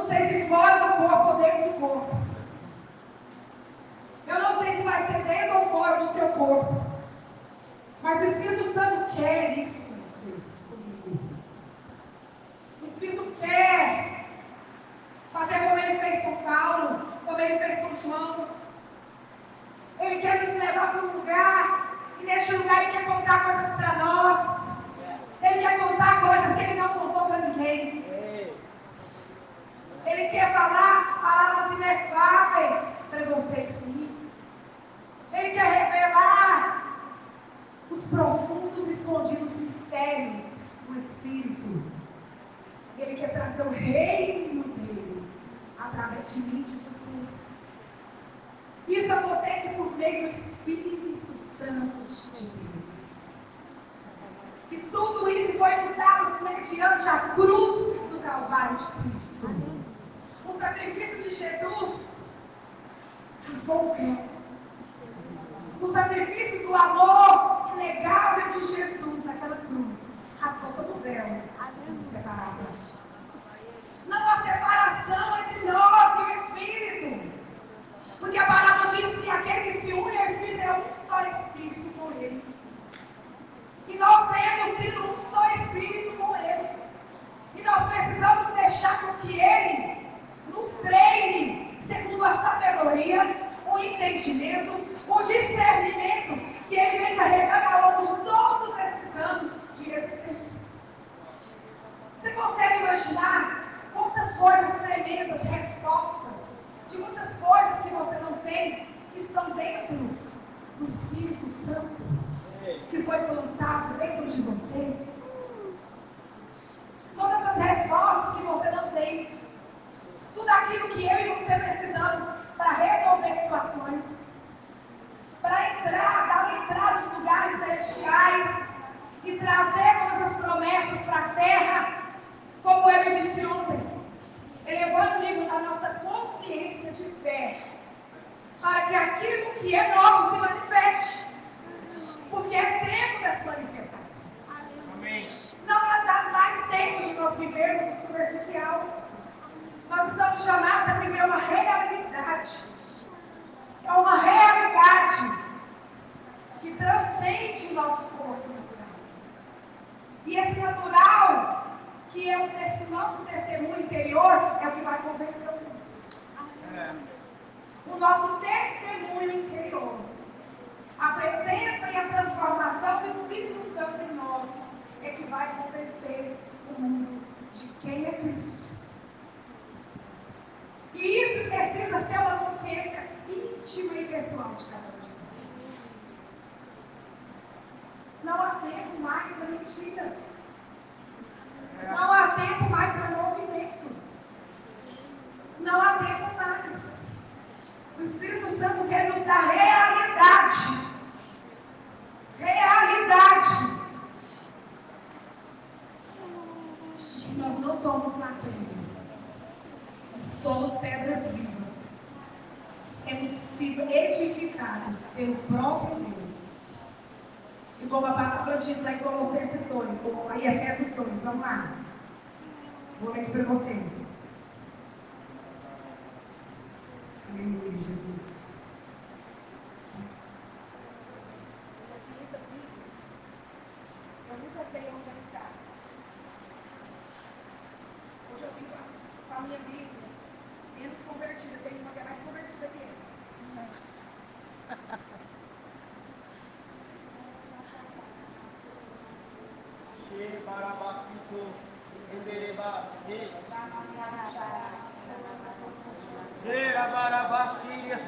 não sei se fora do corpo ou dentro do corpo. está dentro de você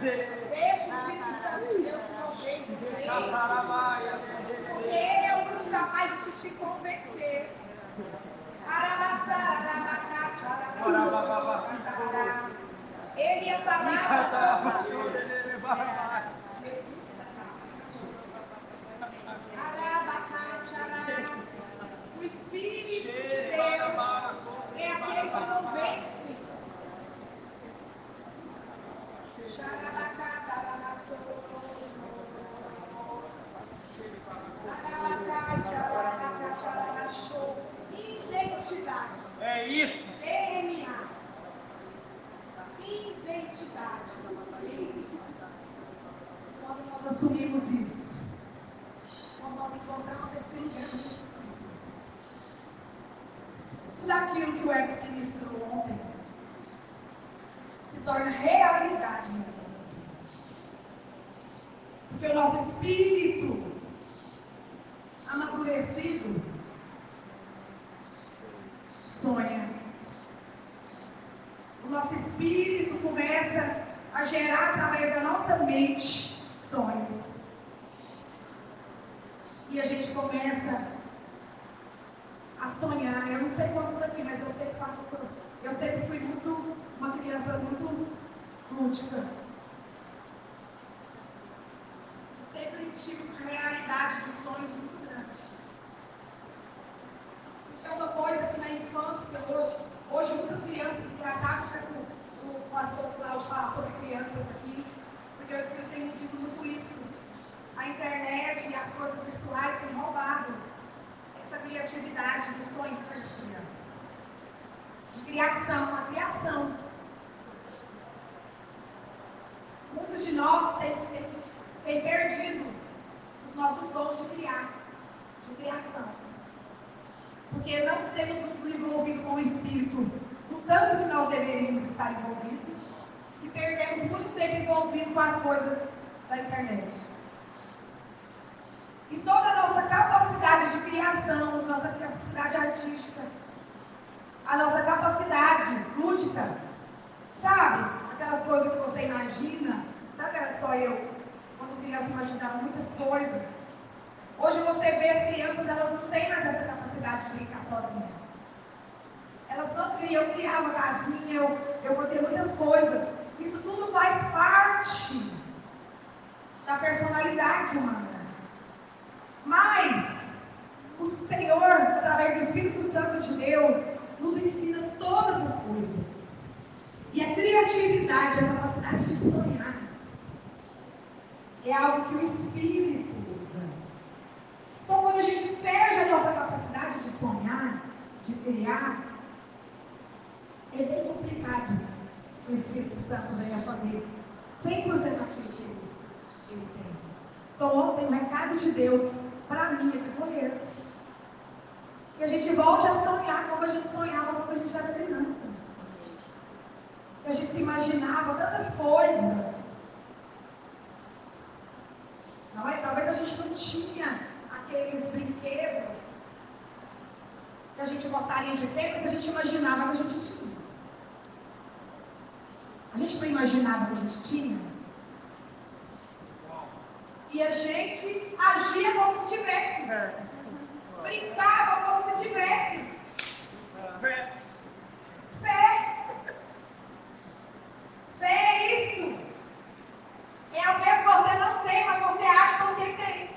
dele. antiga. Deus para mim é que foi esse. Que a gente volte a sonhar como a gente sonhava quando a gente era criança. Que a gente se imaginava tantas coisas. Não é? Talvez a gente não tinha aqueles brinquedos que a gente gostaria de ter, mas a gente imaginava que a gente tinha. A gente não imaginava que a gente tinha. E a gente agia como se tivesse. Brincava como se tivesse. Fé. Fé é isso. É às vezes você não tem, mas você acha que tem.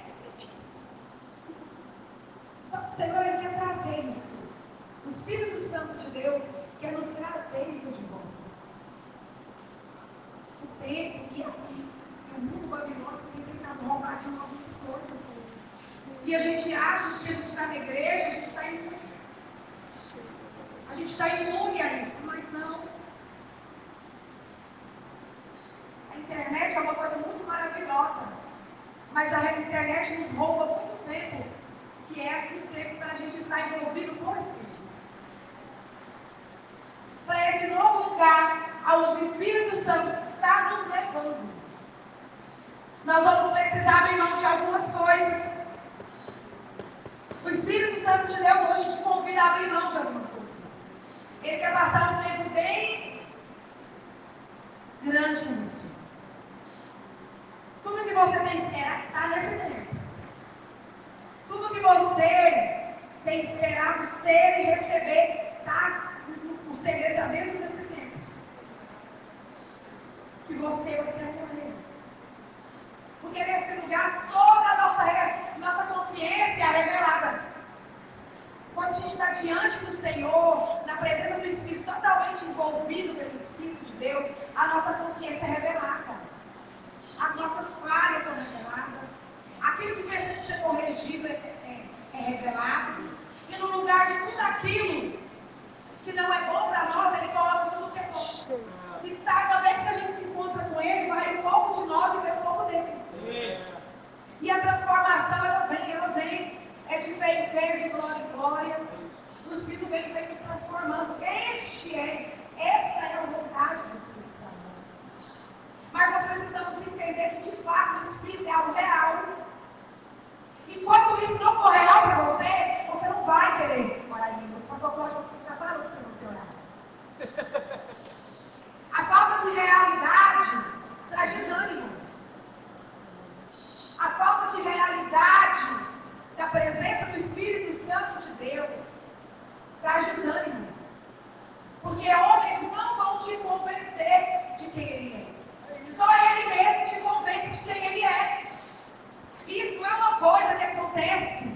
Então o Senhor ele quer trazer isso. O Espírito Santo de Deus quer nos trazer isso de volta. O tempo que aqui, é muito babilônico, e a gente acha que a gente está na igreja, a gente está imune. A gente está imune a isso, mas não. A internet é uma coisa muito maravilhosa. Mas a internet nos rouba muito tempo, que é o tempo para a gente estar envolvido com Espírito. Para esse novo lugar aonde o Espírito Santo está nos levando. Nós vamos precisar abrir mão de algumas coisas. O Espírito Santo de Deus hoje te convida a abrir mão de algumas coisas. Ele quer passar um tempo bem grande com você. Tudo que você tem esperado está nesse tempo. Tudo que você tem esperado ser e receber está. O segredo está dentro desse tempo. Que você vai ter. Porque nesse lugar toda a nossa, nossa consciência é revelada. Quando a gente está diante do Senhor, na presença do Espírito, totalmente envolvido pelo Espírito de Deus, a nossa consciência é revelada. As nossas falhas são reveladas. Aquilo que precisa ser corrigido é, é, é revelado. E no lugar de tudo aquilo que não é bom para nós, Ele coloca tudo que é bom. E cada vez que a gente se encontra com Ele, vai um pouco de nós e vem um pouco dele. E a transformação, ela vem, ela vem. É de fé em fé, de glória em glória. O Espírito vem, vem nos transformando. Este é, essa é a vontade do Espírito. Mas nós precisamos entender que de fato o Espírito é algo real. E quando isso não for real para você, você não vai querer orar em línguas. O pastor Cláudio já falou para você orar. A falta de realidade traz desânimo. A falta de realidade da presença do Espírito Santo de Deus traz desânimo. Porque homens não vão te convencer de quem ele é. Só Ele mesmo te convence de quem Ele é. Isso não é uma coisa que acontece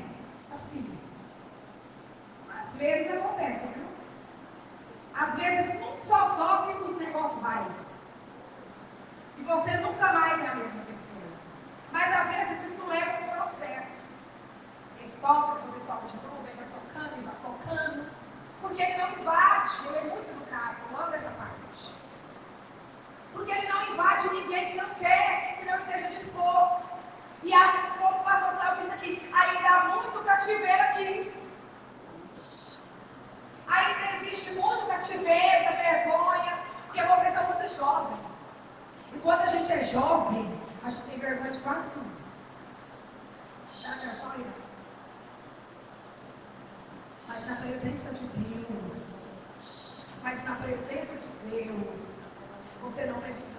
assim. Às vezes acontece, viu? Às vezes um só toque e o negócio vai. E você nunca mais é a mesma pessoa. Mas às vezes isso leva um processo. Ele toca, você toca de novo, ele vai tocando, e vai tocando. Porque ele não invade, ele é muito educado, eu amo essa parte. Porque ele não invade ninguém que não quer, que não esteja disposto. E há, como o pastor Cláudio disse aqui, ainda há muito cativeiro aqui. Ainda existe muito cativeiro, vergonha, porque vocês são muito jovens. E quando a gente é jovem, a gente tem vergonha de quase tudo. Aí. Mas na presença de Deus, mas na presença de Deus, você não precisa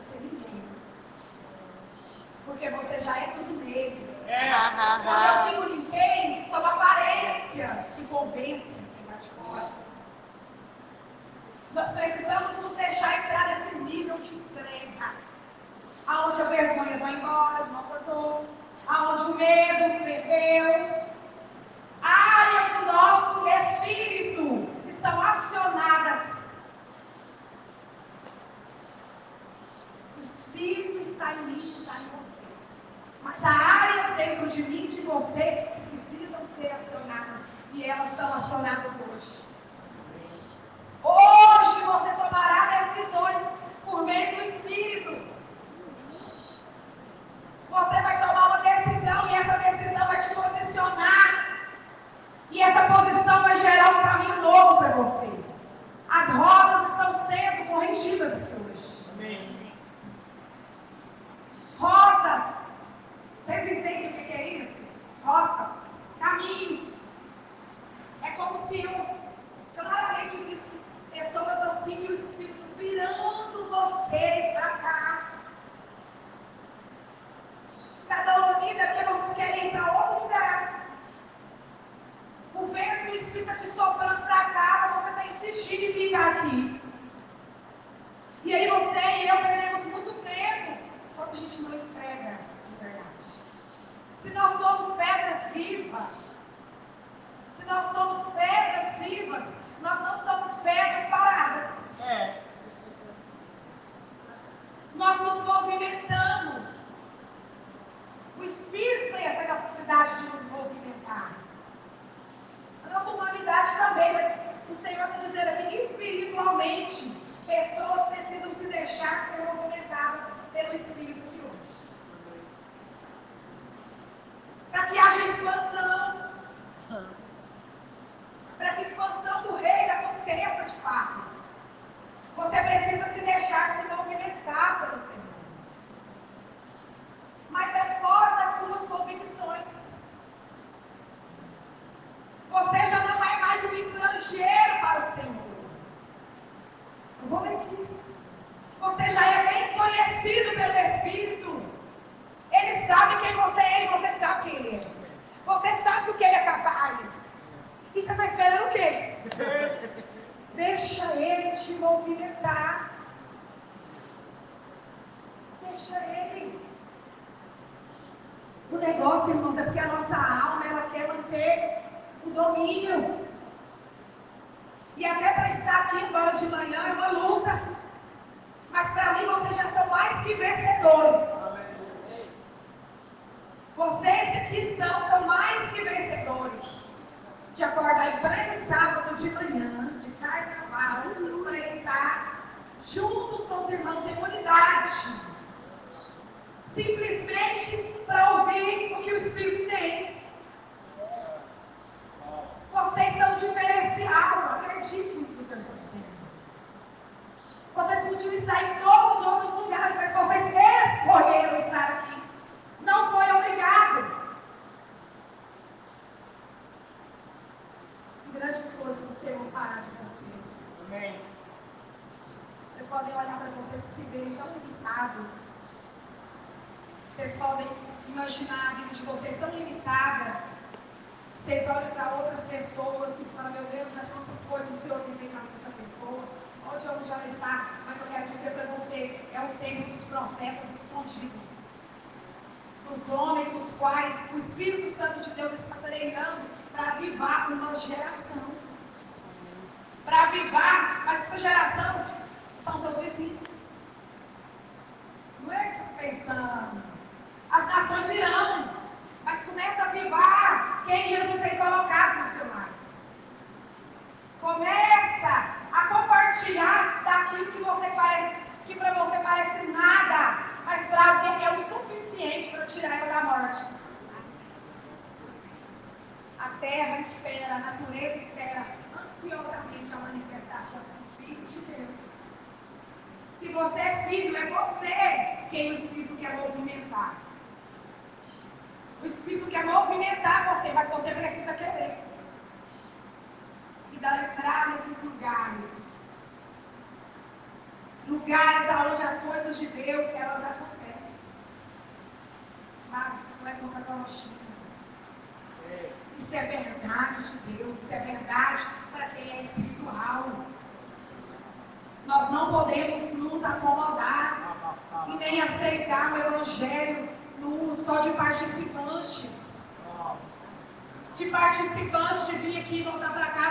vivas, se nós somos pedras vivas, nós não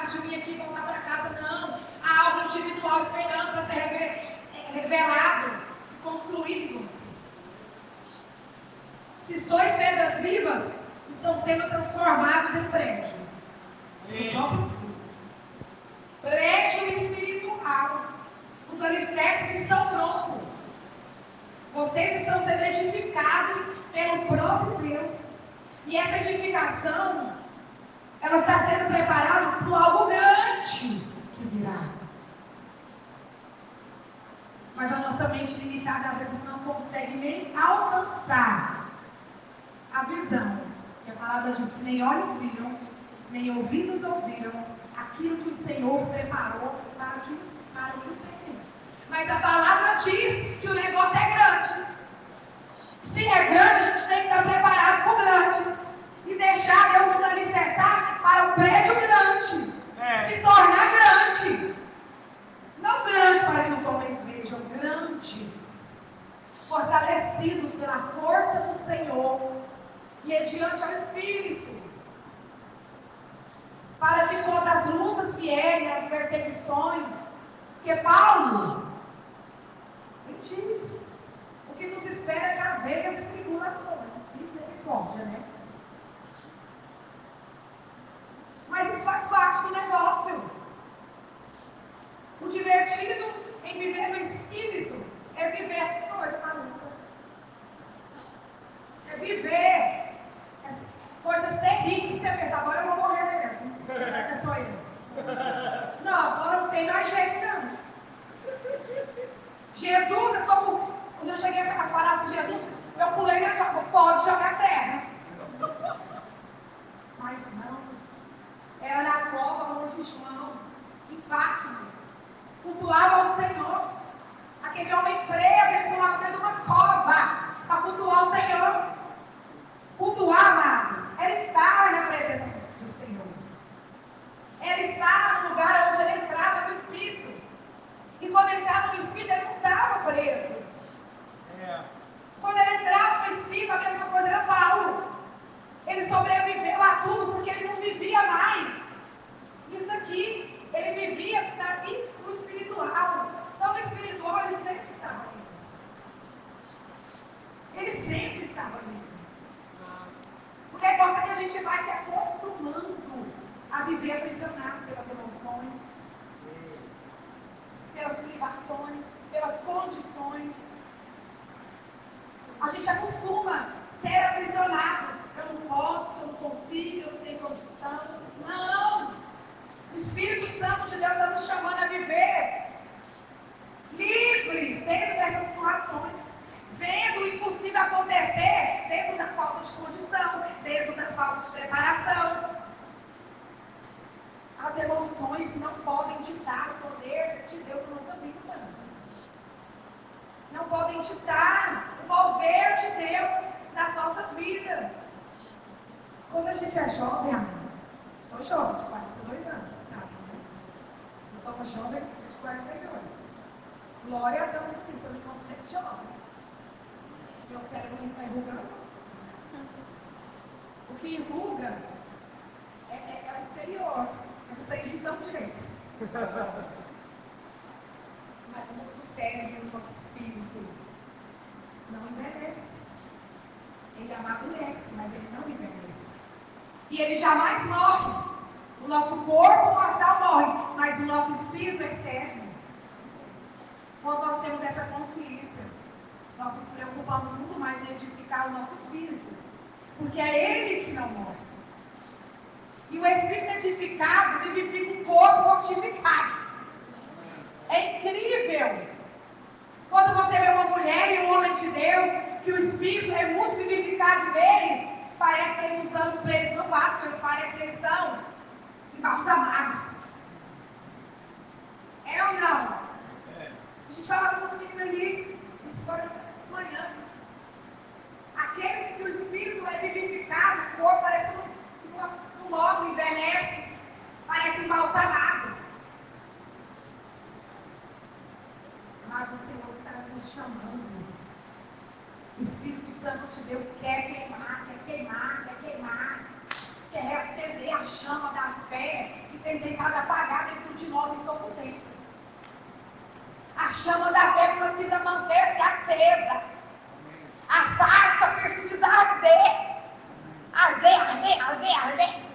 de vir aqui e voltar para casa, não. Há algo individual esperando para ser revelado, construído em você. Se sois pedras vivas, estão sendo transformados em prédio. Deus. Prédio espiritual. Os alicerces estão prontos. Vocês estão sendo edificados pelo próprio Deus. E essa edificação, ela está sendo preparada para algo grande que virá. Mas a nossa mente limitada às vezes não consegue nem alcançar a visão. Que a palavra diz que nem olhos viram, nem ouvidos ouviram aquilo que o Senhor preparou para, o que tem. Mas a palavra diz que o negócio é grande. Se é grande, a gente tem que estar preparado para o grande. E deixar Deus nos alicerçar para o prédio grande. É. Se tornar grande. Não grande para que os homens vejam, grandes. Fortalecidos pela força do Senhor. E mediante ao Espírito. Para que quando as lutas vierem, as perseguições, que Paulo, ele diz, que nos espera cadeias e tribulações. Misericórdia, né? Mas isso faz parte do negócio. O divertido em viver no espírito é viver essas coisas malucas. É viver coisas terríveis. Você pensa, agora eu vou morrer mesmo. Que é eu? Não, agora não tem mais jeito, não. Jesus como quando eu cheguei para falar assim, Jesus, eu pulei na cama, pode jogar terra. Cérebro, o nosso espírito não envelhece. Ele amadurece, mas ele não envelhece. E ele jamais morre. O nosso corpo mortal morre, mas o nosso espírito é eterno. Quando nós temos essa consciência, nós nos preocupamos muito mais em edificar o nosso espírito. Porque é ele que não morre. E o espírito edificado vivifica o corpo mortificado. É incrível. Quando você vê uma mulher e um homem de Deus, que o espírito é muito vivificado deles, parece que os anos para eles não passam, eles parecem que eles estão embalsamados. É ou não? A gente fala com essa menina ali, história manhã. Aqueles que o espírito é vivificado, o corpo parece que não morre, envelhece, parece embalsamado. Mas o Senhor está nos chamando. O Espírito Santo de Deus quer queimar, quer queimar, quer queimar. Quer reacender a chama da fé que tem tentado apagar dentro de nós em todo o tempo. A chama da fé precisa manter-se acesa. A sarça precisa arder. Arder, arder, arder, arder.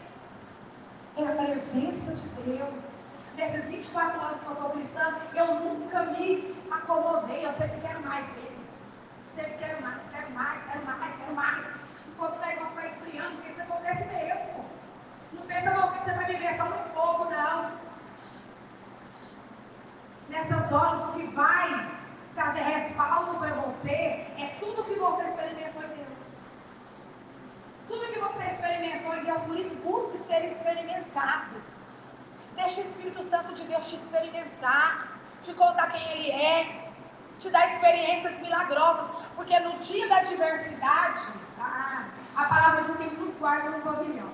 É a presença de Deus. Nesses 24 anos que eu sou cristã, eu nunca me acomodei. Eu sempre quero mais dele. Sempre quero mais, quero mais, quero mais, quero mais. Enquanto o negócio vai esfriando, porque isso acontece mesmo. Não pensa você que você vai viver só no fogo, não. Nessas horas, o que vai trazer respaldo para você é tudo que você experimentou em Deus. Tudo que você experimentou em Deus, por isso busque ser experimentado. Santo de Deus te experimentar, te contar quem Ele é, te dar experiências milagrosas, porque no dia da adversidade, ah, a palavra diz que Ele nos guarda no pavilhão.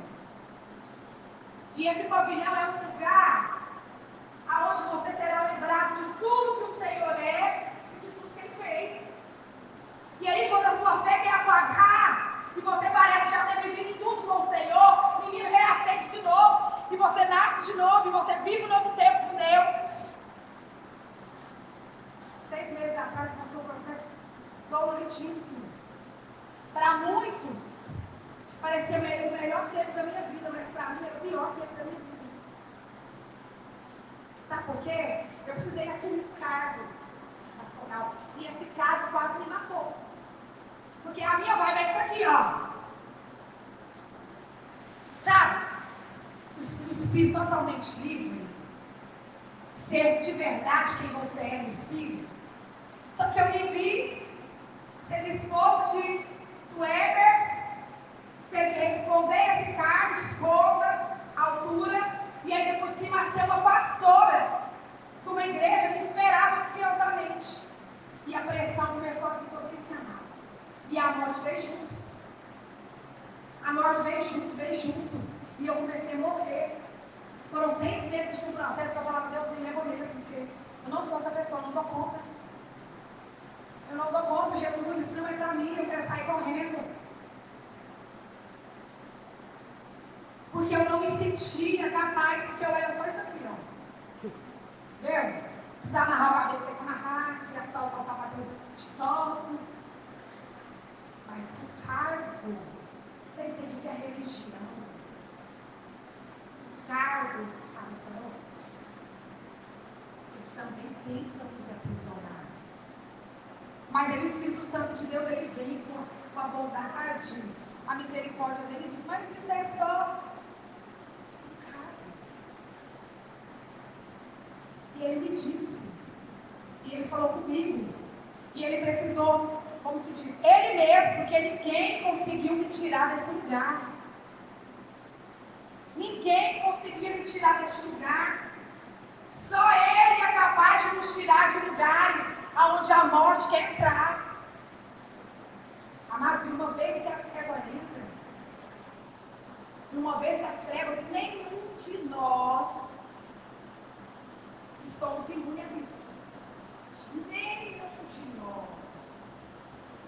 E esse pavilhão é um lugar aonde você será lembrado de tudo que o Senhor é e de tudo que Ele fez. E aí, quando a sua fé quer apagar, e você parece já ter vivido tudo com o Senhor, menino reacende de novo, e você nasce de novo, e você vive um novo tempo com Deus. Seis meses atrás passou um processo doloritíssimo. Para muitos, parecia o melhor tempo da minha vida, mas para mim era o pior tempo da minha vida. Sabe por quê? Eu precisei assumir um cargo pastoral. E esse cargo quase me matou. Porque a minha vibe é isso aqui, ó. Sabe? O espírito totalmente livre. Ser de verdade quem você é no espírito. Só que eu me vi sendo esposa de, do Weber, ter que responder esse cargo esposa, altura, e ainda por cima ser uma pastora de uma igreja que esperava ansiosamente. E a pressão começou a vir sobre mim, amados. E a morte veio junto. A morte veio junto, veio junto. E eu comecei a morrer. Foram seis meses de um processo que eu falava, Deus me leva mesmo, porque eu não sou essa pessoa, eu não dou conta. Eu não dou conta, Jesus, isso não é para mim, eu quero sair correndo. Porque eu não me sentia capaz, porque eu era só isso aqui, ó. Entendeu? Precisa amarrar o cabelo, tem que amarrar, queria soltar o sapato, solto. Mas o cargo, você entende o que é religião? Os cargos fazem conosco, eles também tentam nos aprisionar. Mas aí o Espírito Santo de Deus, ele vem com a, com a bondade, a misericórdia dele e diz, mas isso é só um cargo. E ele me disse, e ele falou comigo, e ele precisou, como se diz, ele mesmo, porque ninguém conseguiu me tirar desse lugar. Ninguém conseguia me tirar deste lugar. Só Ele é capaz de nos tirar de lugares aonde a morte quer entrar. Amados, uma vez que a treva entra, uma vez que as trevas, nenhum de nós somos imunes a isso. Nenhum de nós.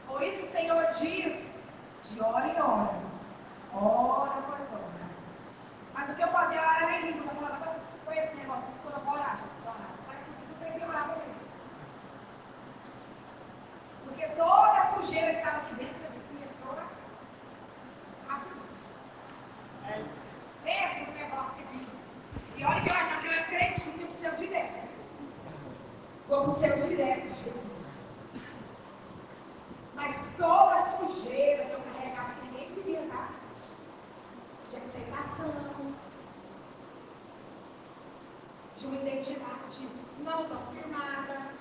Por isso o Senhor diz, de hora em hora, hora após hora. Mas o que eu fazia era em línguas, eu falava, foi esse negócio, eu vou orar. Parece que eu tenho que orar por isso. Porque toda a sujeira que estava aqui dentro, começou a fugir. Esse é o negócio que vive. E olha que eu achava que eu era crente, eu pro céu direto. Vou pro céu direto, Jesus. Mas toda a sujeira que eu carregava, que ninguém vivia, tá? De de uma identidade não tão firmada.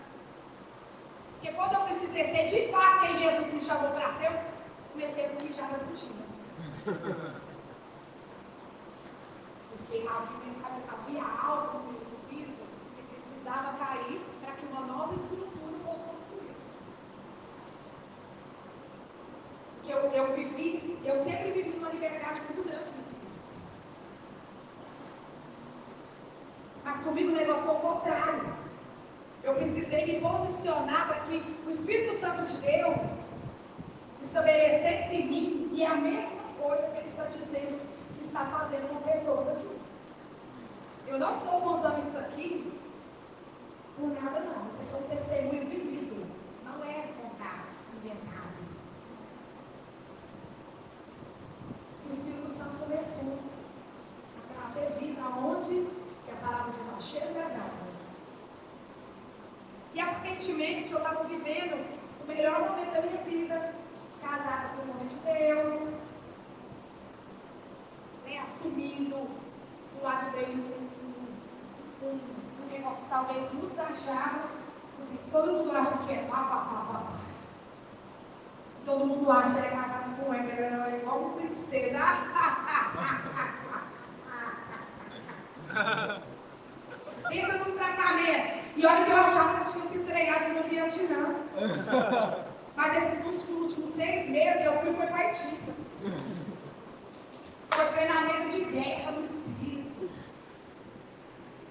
Porque quando eu precisei ser de fato quem Jesus me chamou para ser, eu comecei a mijar nas botinas. Porque havia, havia algo no meu espírito que precisava cair para que uma nova estrutura fosse construída. Porque eu, eu vivi, eu sempre vivi uma liberdade muito grande no espírito. Mas comigo o negócio foi o contrário. Eu precisei me posicionar para que o Espírito Santo de Deus estabelecesse em mim, e é a mesma coisa que Ele está dizendo que está fazendo com pessoas aqui. Eu não estou contando isso aqui por nada, não. Isso aqui é um testemunho vivido, não é contado, inventado. O Espírito Santo começou a trazer vida aonde que a palavra diz, ao cheiro das almas. E aparentemente eu estava vivendo o melhor momento da minha vida, casada com o homem de Deus, né, assumindo do lado dele um, um, um, um negócio que talvez muitos achavam, assim, todo mundo acha que é pá, pá, pá, pá, pá. Todo mundo acha que ele é casado com ele, ele é igual uma princesa. Pensa no tratamento. E olha que eu achava entregado no Vietnã. Mas esses nos últimos seis meses eu fui para Haiti. Foi treinamento de guerra no espírito.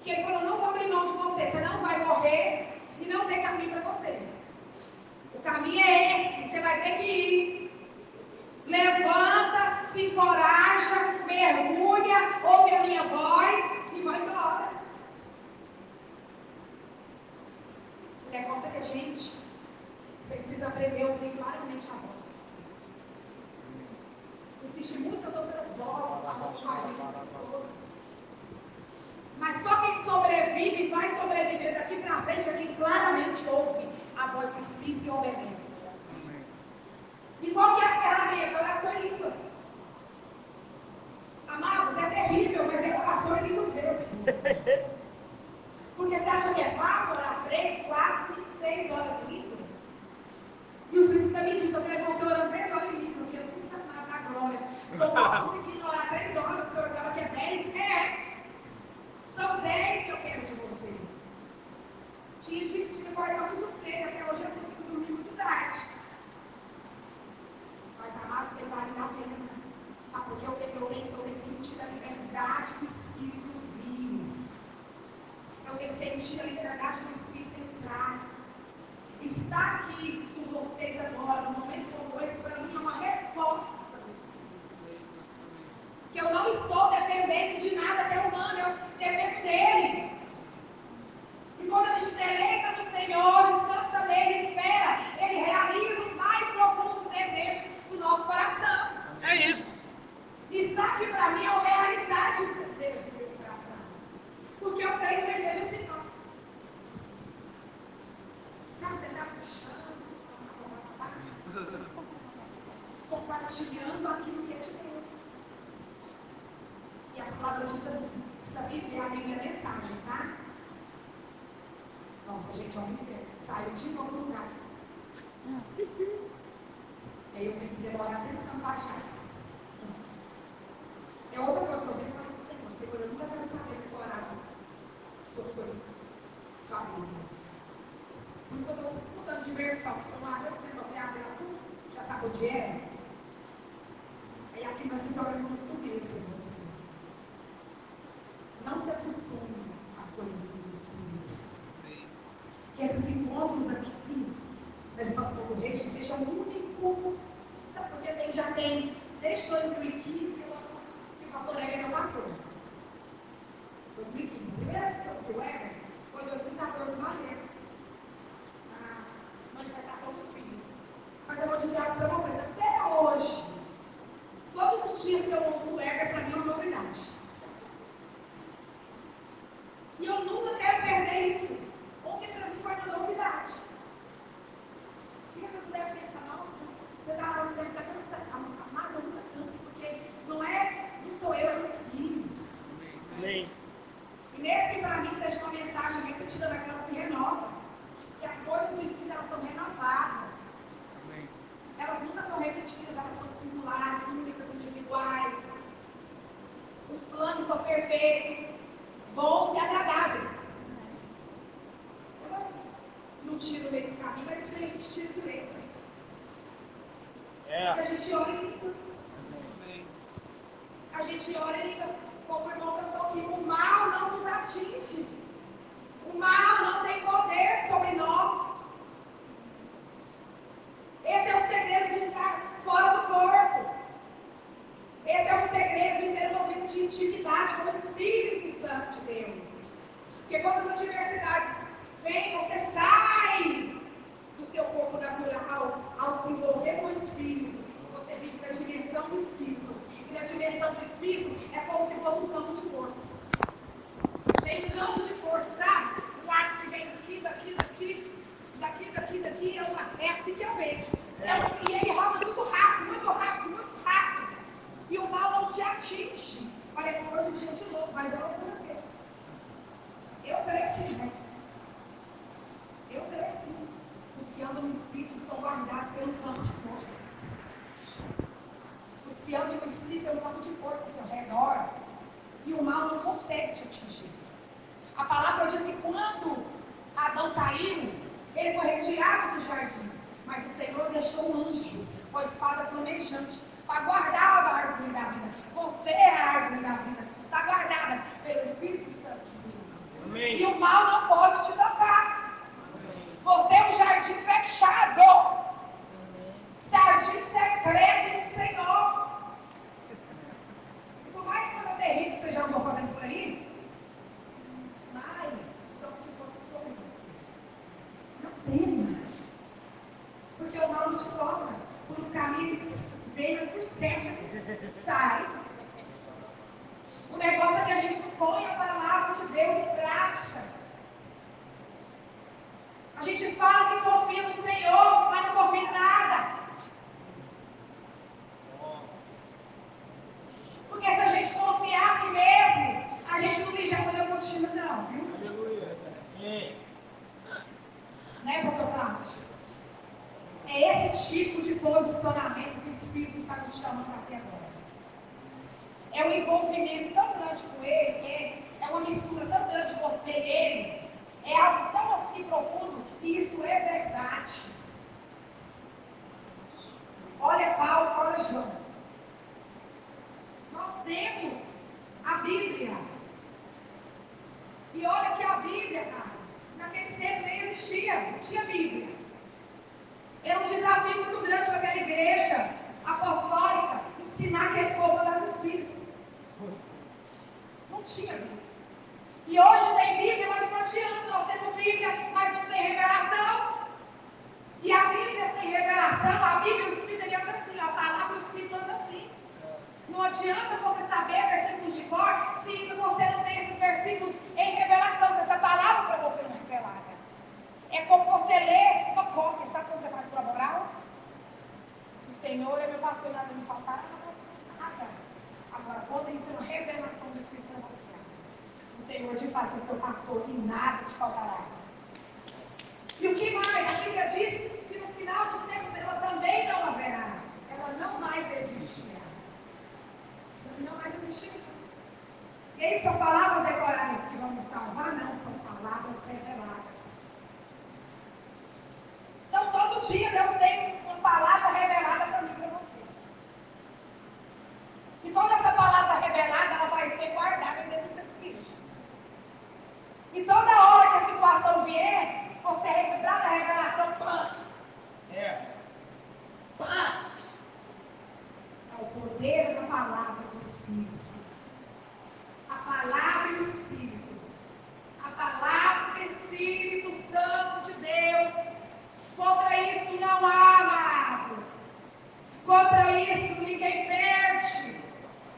Que ele falou, não vou abrir mão de você, você não vai morrer e não tem caminho para você. O caminho é esse, você vai ter que ir. Levanta, se encoraja, mergulha, ouve a minha voz e vai embora. Negócio é que a gente precisa aprender a ouvir claramente a voz do Espírito. Existem muitas outras vozes falando com a gente. Mas só quem sobrevive vai sobreviver daqui para frente é quem claramente ouve a voz do Espírito e obedece. Rogério, aí a clima se torna costumeira para você. Não se acostume às coisas do Espírito. Que esses encontros A Bíblia. E olha que a Bíblia, Carlos, naquele tempo nem existia, não tinha Bíblia. Era um desafio muito grande para aquela igreja apostólica ensinar aquele povo a andar no Espírito. Não tinha Bíblia. E hoje tem Bíblia, mas não adianta. Nós temos Bíblia, mas não tem revelação. E a Bíblia sem revelação, a Bíblia e o Espírito ele anda assim, a palavra e o Espírito anda assim. Não adianta você saber versículos de cor se você não tem esses versículos em revelação, se essa palavra para você não é revelada. É como você lê uma cópia, sabe quando você faz prova oral? O Senhor é meu pastor, nada me faltará, nada. Agora, pode isso é uma revelação do Espírito para você, o Senhor de fato é seu pastor e nada te faltará. E o que mais? A Bíblia diz que no final dos tempos ela também não haverá. Ela não mais existe. Ei, são palavras decoradas que vão nos salvar? Não, são palavras reveladas. Então, todo dia Deus tem uma palavra revelada para mim e para você. E toda essa palavra revelada, ela vai ser guardada dentro do seu espírito. E toda hora que a situação vier, você é recuperado da revelação, pã! É. Pã! É o poder da palavra palavra e o Espírito. A palavra do Espírito Santo de Deus. Contra isso não há, amados. Contra isso ninguém perde.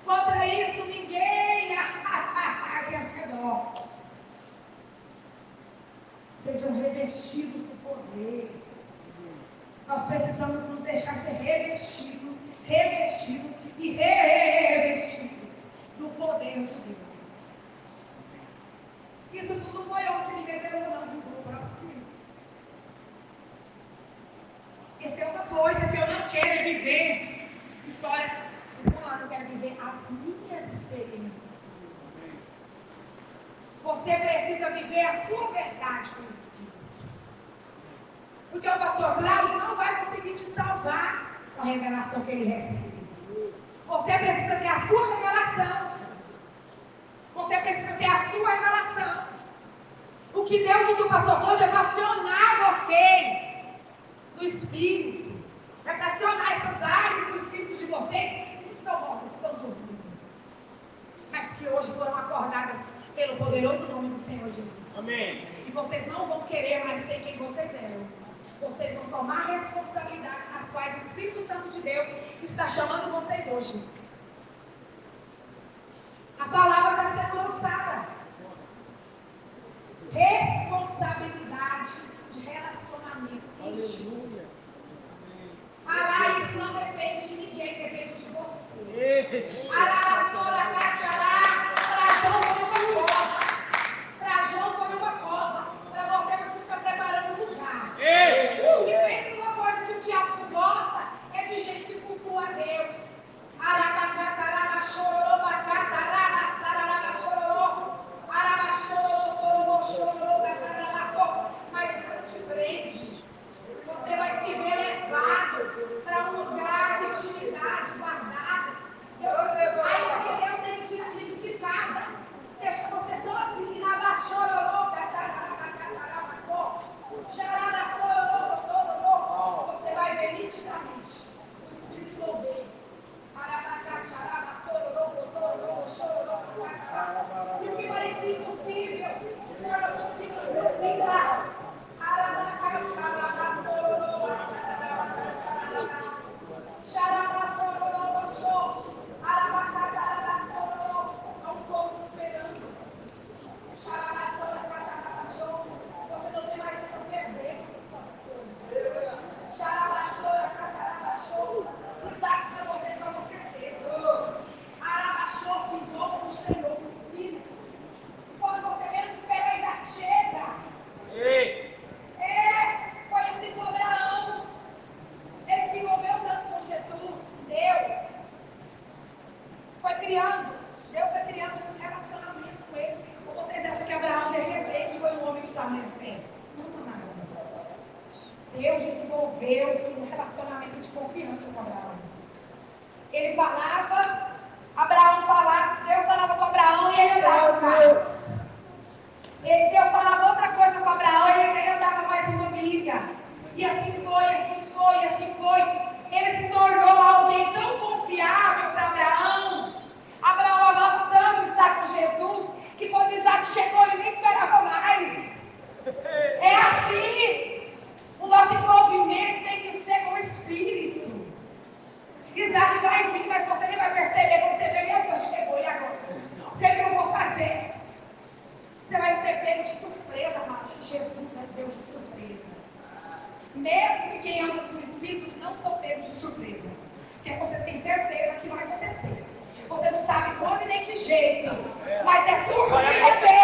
Contra isso ninguém. Sejam revestidos do poder. Nós precisamos nos deixar ser revestidos, revestidos e revestidos jeito. Mas é surdo de rebenta.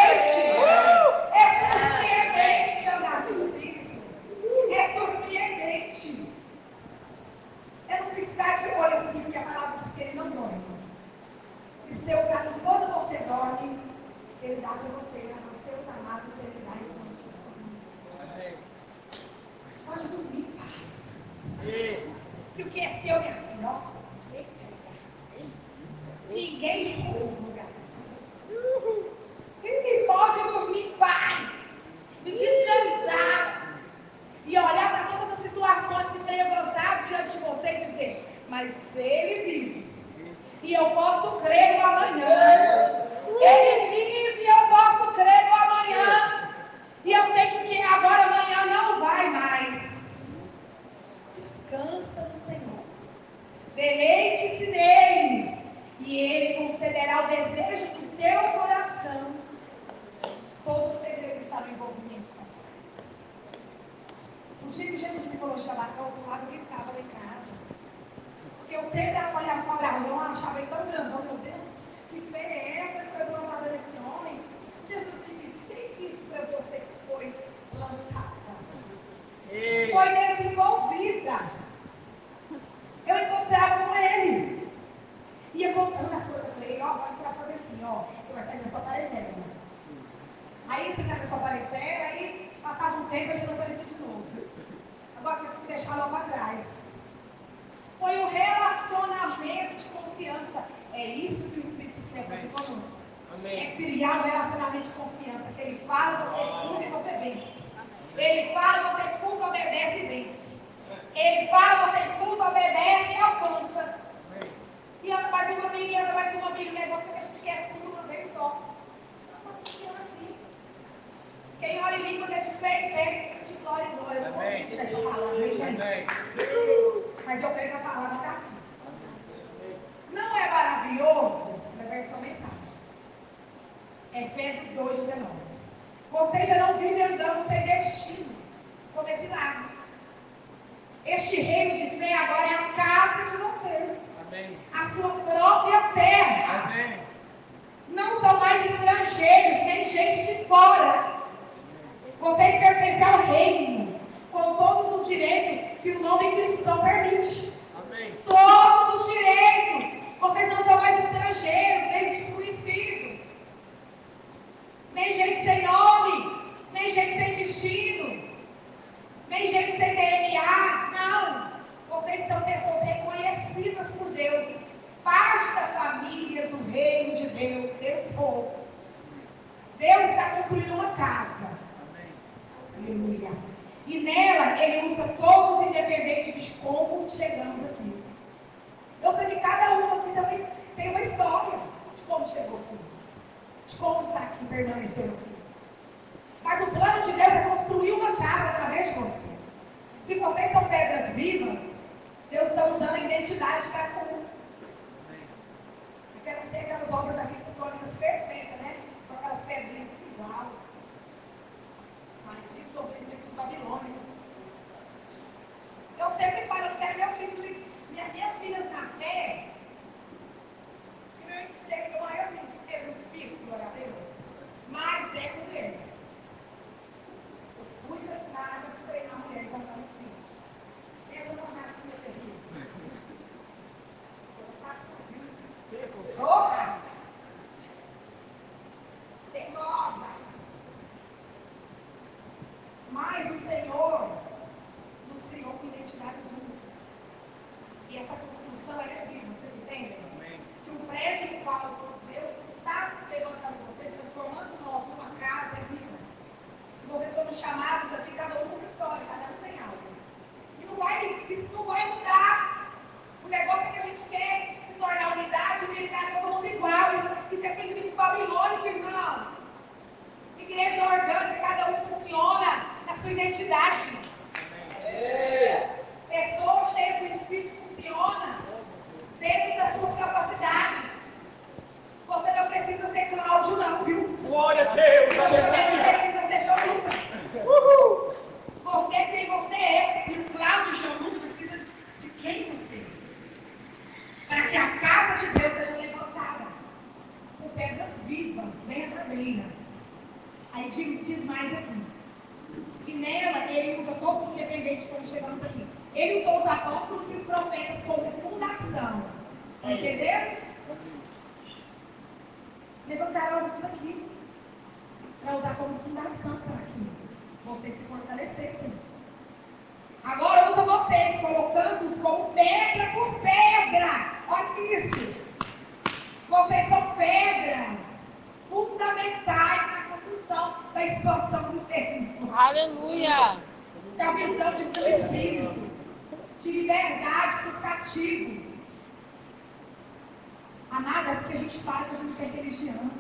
Amada, é porque a gente fala que a gente tem religião.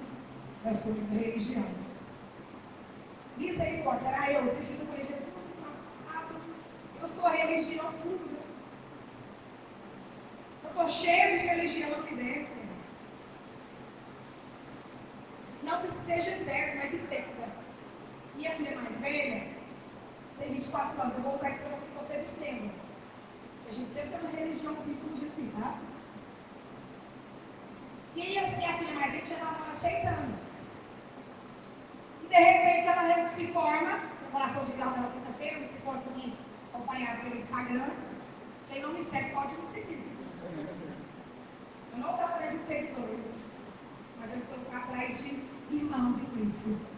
Eu sou de religião. Misericórdia, será eu? Esse dia eu falei, Jesus, eu sou a religião pura. Eu estou cheia de religião aqui dentro. Please.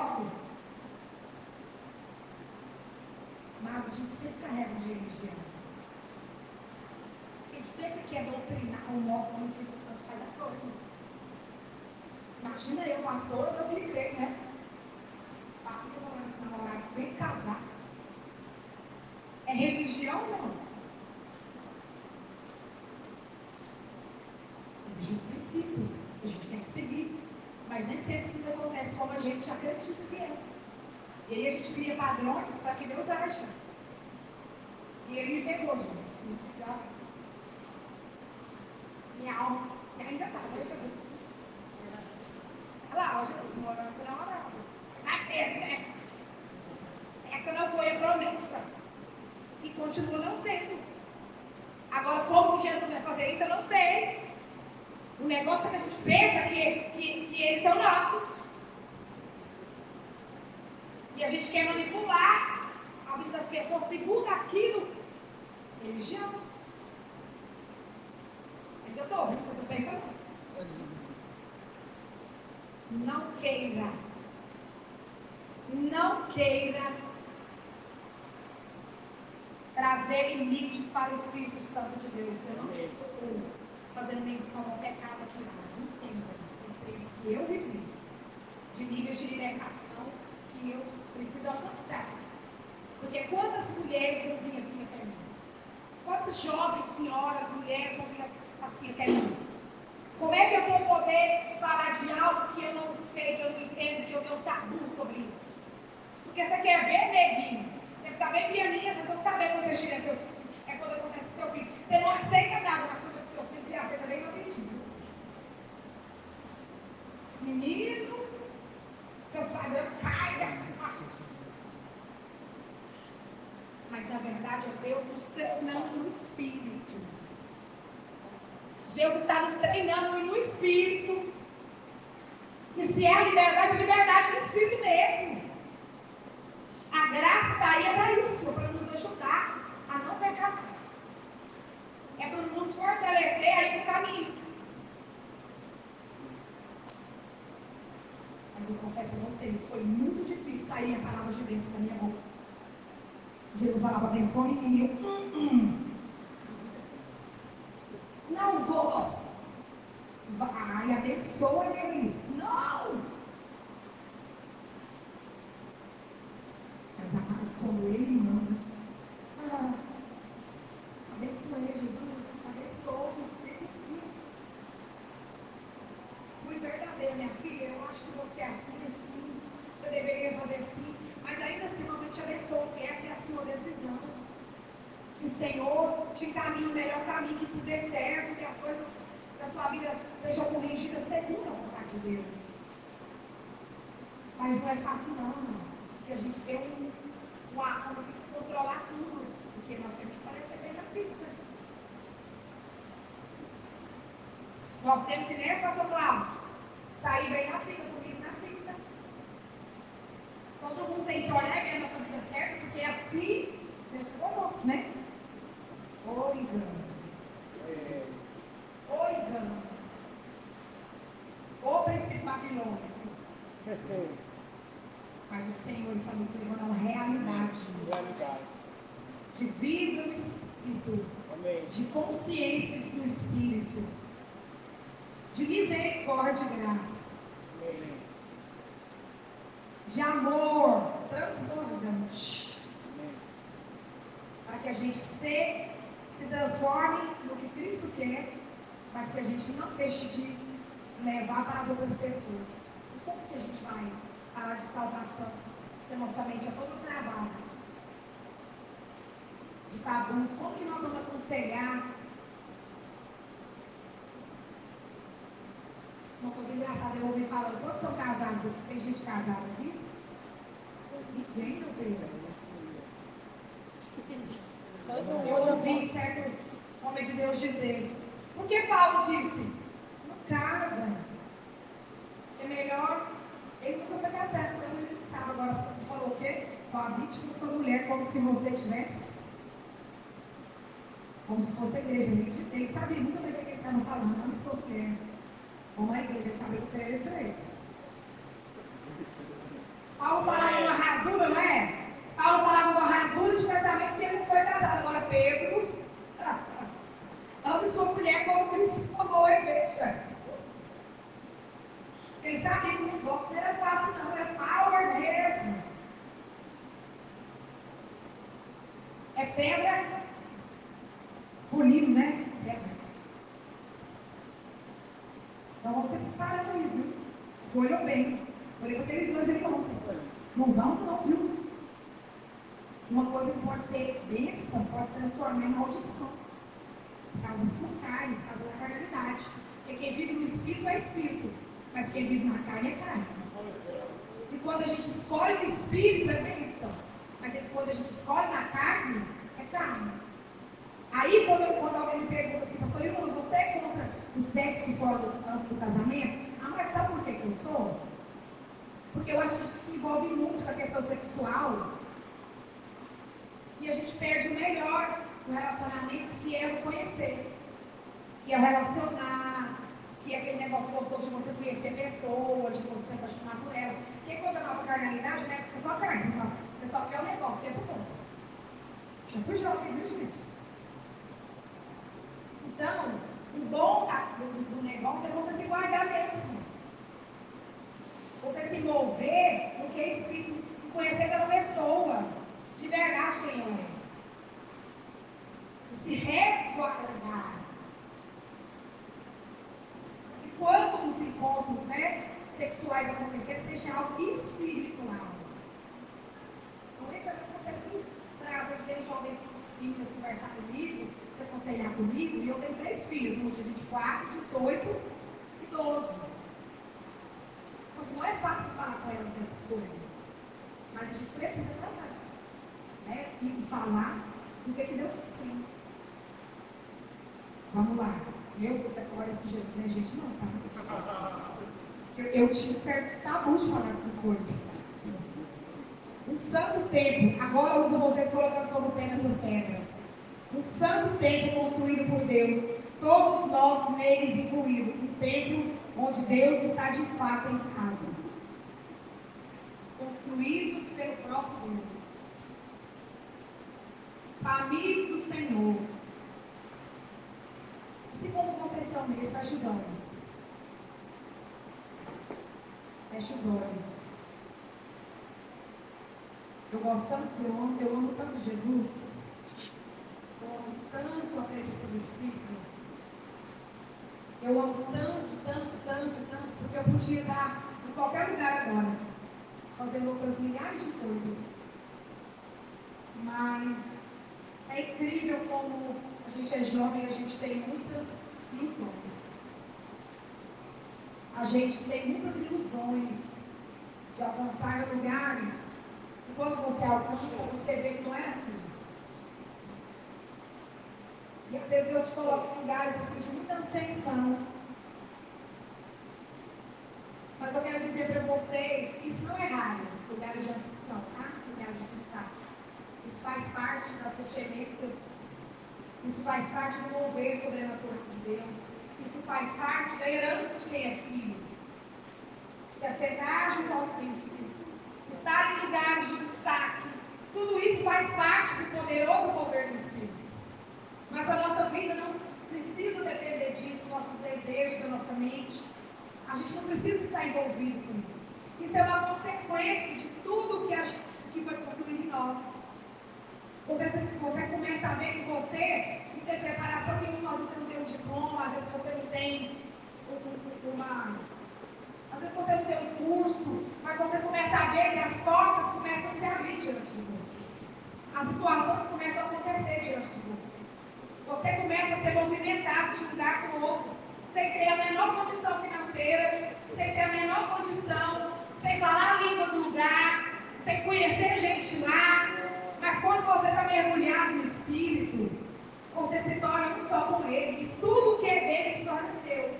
Eu negócio. Mas a gente sempre carrega uma religião. A gente sempre quer doutrinar o modo como o Espírito Santo faz as coisas. Imagina eu, pastora, eu queria crer, né? Papai morando com namorado sem casar. É religião não? Existem os princípios que a gente tem que seguir. Mas nem sempre tudo acontece como a gente acredita que é. E aí a gente cria padrões para que Deus acha. E ele me pegou, gente. Minha alma ainda está, né, Jesus? Olha lá, ó, Jesus morando o namorado. Tá vendo, né? Essa não foi a promessa. E continua não sendo. Agora, como que Jesus vai fazer isso, eu não sei. O negócio é que a gente pensa que, que, que eles são nossos. E a gente quer manipular a vida das pessoas segundo aquilo. Religião. Eu estou ouvindo, vocês estão pensando Não queira. Não queira trazer limites para o Espírito Santo de Deus. Eu não estou fazendo menção ao pecado aqui, mas entenda isso, que eu vivi, de níveis de libertação que eu preciso alcançar. Porque quantas mulheres vão vir assim até mim? Quantas jovens senhoras, mulheres vão vir assim até mim? Como é que eu vou poder falar de algo que eu não sei, que eu não entendo, que eu tenho tabu sobre isso? Porque você quer ver, neguinho? Você fica bem pianinha, vocês vão saber quando vocês tiram seus filhos. É quando acontece com seu filho. Você não aceita nada na fruta do seu filho, você aceita bem rapidinho. Menino, seus padrões caem assim. Mas na verdade é Deus nos treinando no espírito. Deus está nos treinando no espírito. E se é a liberdade, é liberdade no espírito mesmo. A graça está aí é para isso, é para nos ajudar a não pecar mais. É para nos fortalecer aí no caminho. Mas eu confesso a vocês, foi muito difícil sair a palavra de Deus da minha boca. Jesus falava, abençoe e eu, hum, hum. não vou. e abençoa eles. Não! Mas amados, como ele manda. Ah, abençoa ele, Jesus. Abençoa. Muito verdadeiro, minha filha. Eu acho que você é assim, assim. Você deveria fazer assim. Mas ainda assim, mamãe te abençoa. Se essa é a sua decisão. Que o Senhor te encaminhe o melhor caminho, que tudo dê certo, que as coisas da sua vida sejam corrigidas segundo a vontade de Deus. Não, irmãos. Porque a gente tem um, um arco que controlar tudo. Porque nós temos que parecer bem na fita. Nós temos que, né, pastor Cláudio? Sair bem na fita, comigo na fita. Todo mundo tem que olhar e ver a nossa vida certa, porque assim Deus é conosco, né? Ou engano. Ou engano. Ou princípio babilônico. Mas o Senhor está nos levando a uma realidade Realidade. De vida no Espírito, Amém. de consciência do Espírito, de misericórdia e graça, Amém. de amor transbordante, Amém. para que a gente se, se transforme no que Cristo quer, mas que a gente não deixe de levar para as outras pessoas. E como que a gente vai falar de salvação se a nossa mente é toda travada? De tabus, como que nós vamos aconselhar? Uma coisa engraçada, eu ouvi falando, quantos são casados aqui? Tem gente casada aqui? Ninguém, meu Deus. Eu ouvi certo homem de Deus dizer. Por que Paulo disse? Não casa. É melhor. Ele nunca foi casado, então ele sabe. Agora falou o quê? Coabite com sua mulher como se você tivesse. Como se fosse a igreja. Ele, ele sabia muito bem o que ele estava falando. Não mulher. Como a igreja, ele sabia que era direito. Paulo falava uma rasura, não é? Paulo falava uma rasura de casamento porque ele não foi casado. Agora Pedro, ame sua mulher como Cristo a igreja. Ele sabia que o negócio não era fácil, não, é power mesmo. É pedra polido, né? Pedra. Então vamos se preparando aí, viu? Escolham bem. Olhei para aqueles dois ali ontem. Não vão, não, viu? Uma coisa que pode ser bênção pode transformar em maldição. Por causa da sua carne, por causa da carnalidade. Porque quem vive no espírito é espírito. Mas quem vive na carne é carne. E quando a gente escolhe no espírito é bênção. Mas é quando a gente escolhe na é carne. Aí quando, eu- quando alguém me pergunta assim, pastor você é contra o sexo fora do, antes do casamento? Ah, mas sabe por que que eu sou? Porque eu acho que a se envolve muito com a questão sexual e a gente perde o melhor do relacionamento, que é o conhecer, que é o relacionar, que é aquele negócio gostoso de você conhecer a pessoa, de você se apaixonar por ela. Porque quando eu falo carnalidade, né? Você só carne, você só, você só quer o negócio o tempo todo. Já fui jovem, viu, gente? Então, o da- do, do negócio é você se guardar mesmo. Você se mover no que é espírito, conhecer aquela pessoa, de verdade quem ela é. E se resguardar. E quando os encontros né, sexuais acontecerem, seja algo espiritual. Então, esse é o conselho que traz vezes jovens meninas conversar comigo, aconselhar comigo, e eu tenho três filhos, um de 24, 18 e 12. Então, assim, não é fácil falar com elas dessas coisas, mas a gente precisa tratar, né? E falar do que, que Deus tem. Vamos lá. Eu, você agora esse Jesus não é gente não, tá? Eu, eu tinha certos tabus de falar dessas coisas. Um santo templo, agora eu uso vocês colocando como pedra por pedra. Um santo templo construído por Deus, todos nós neles incluídos. Um templo onde Deus está de fato em casa. Construídos pelo próprio Deus. Família do Senhor. Assim como vocês estão mesmo, feche os olhos. Feche os olhos. Eu gosto tanto, eu amo, eu amo tanto Jesus. Tanto a presença do Espírito. Eu amo tanto, tanto, tanto, tanto, porque eu podia estar em qualquer lugar agora, fazendo outras milhares de coisas. Mas é incrível como a gente é jovem, a gente tem muitas ilusões. A gente tem muitas ilusões de alcançar lugares. E quando você alcança, você vê que não é aquilo. E às vezes Deus te coloca em lugares assim, de muita ascensão. Mas eu quero dizer para vocês, isso não é raro, lugares de ascensão, tá? Lugares de destaque. Isso faz parte das referências, isso faz parte do mover sobrenatural de Deus. Isso faz parte da herança de quem é filho. Se assentar junto aos príncipes, estar em lugares de destaque, tudo isso faz parte do poderoso mover do Espírito. Mas a nossa vida não precisa depender disso, nossos desejos, da nossa mente. A gente não precisa estar envolvido com isso. Isso é uma consequência de tudo que, a, que foi construído em nós. Você, você começa a ver que você não tem preparação nenhuma, às vezes você não tem um diploma, às vezes você não tem uma. Às vezes você não tem um curso, mas você começa a ver que as portas começam a se abrir diante de você. As situações começam a acontecer diante de você. Você começa a ser movimentado um lugar para o outro, sem ter a menor condição financeira, sem ter a menor condição, sem falar a língua do lugar, sem conhecer gente lá. Mas quando você está mergulhado no Espírito, você se torna um só com Ele. E tudo que é dele se torna seu.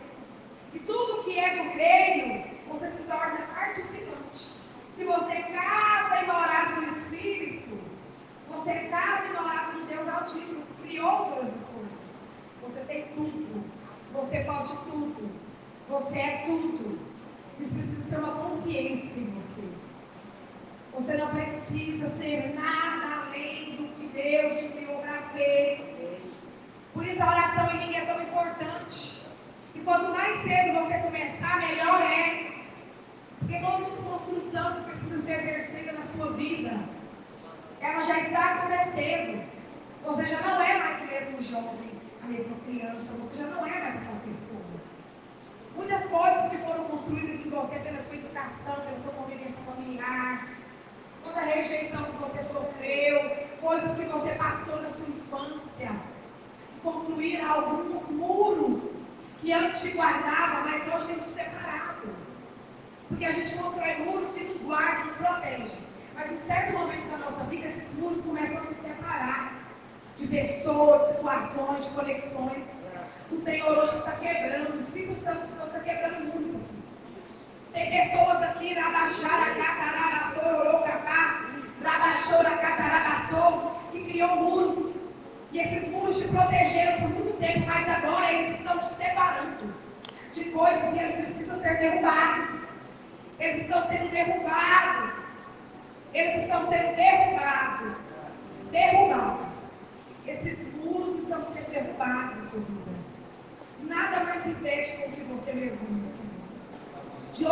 E tudo que é do reino, você se torna participante. Se você casa e morado no Espírito, você casa e morado no Deus Altíssimo, que criou todas as coisas. Você tem tudo. Você pode tudo. Você é tudo. Isso precisa ser uma consciência em você. Você não precisa ser nada além do que Deus te criou para ser. Por isso a oração em língua é tão importante. E quanto mais cedo você começar, melhor é. Porque toda desconstrução que precisa ser exercida na sua vida, ela já está acontecendo. Você já não é mais o mesmo jovem, mesma criança, você já não é mais aquela pessoa. Muitas coisas que foram construídas em você pela sua educação, pela sua convivência familiar, toda a rejeição que você sofreu, coisas que você passou na sua infância, construir alguns muros que antes te guardavam, mas hoje tem te separado. Porque a gente constrói muros que nos guardam, nos protegem. Mas em certo momento da nossa vida, esses muros começam a nos separar de pessoas, situações, de conexões. O Senhor hoje está quebrando, o Espírito Santo de Deus está quebrando muros aqui. Tem pessoas aqui, Rabaxara, Catarabassou, Orocatá, Rabaxora, Catarabassou, que criou muros. E esses muros te protegeram por muito tempo, mas agora eles estão te separando de coisas que eles precisam ser derrubados. Eles estão sendo derrubados. Eles estão sendo derrubados. Derrubados. Esses muros estão sendo derrubados na sua vida. Nada mais impede com que você mergulhe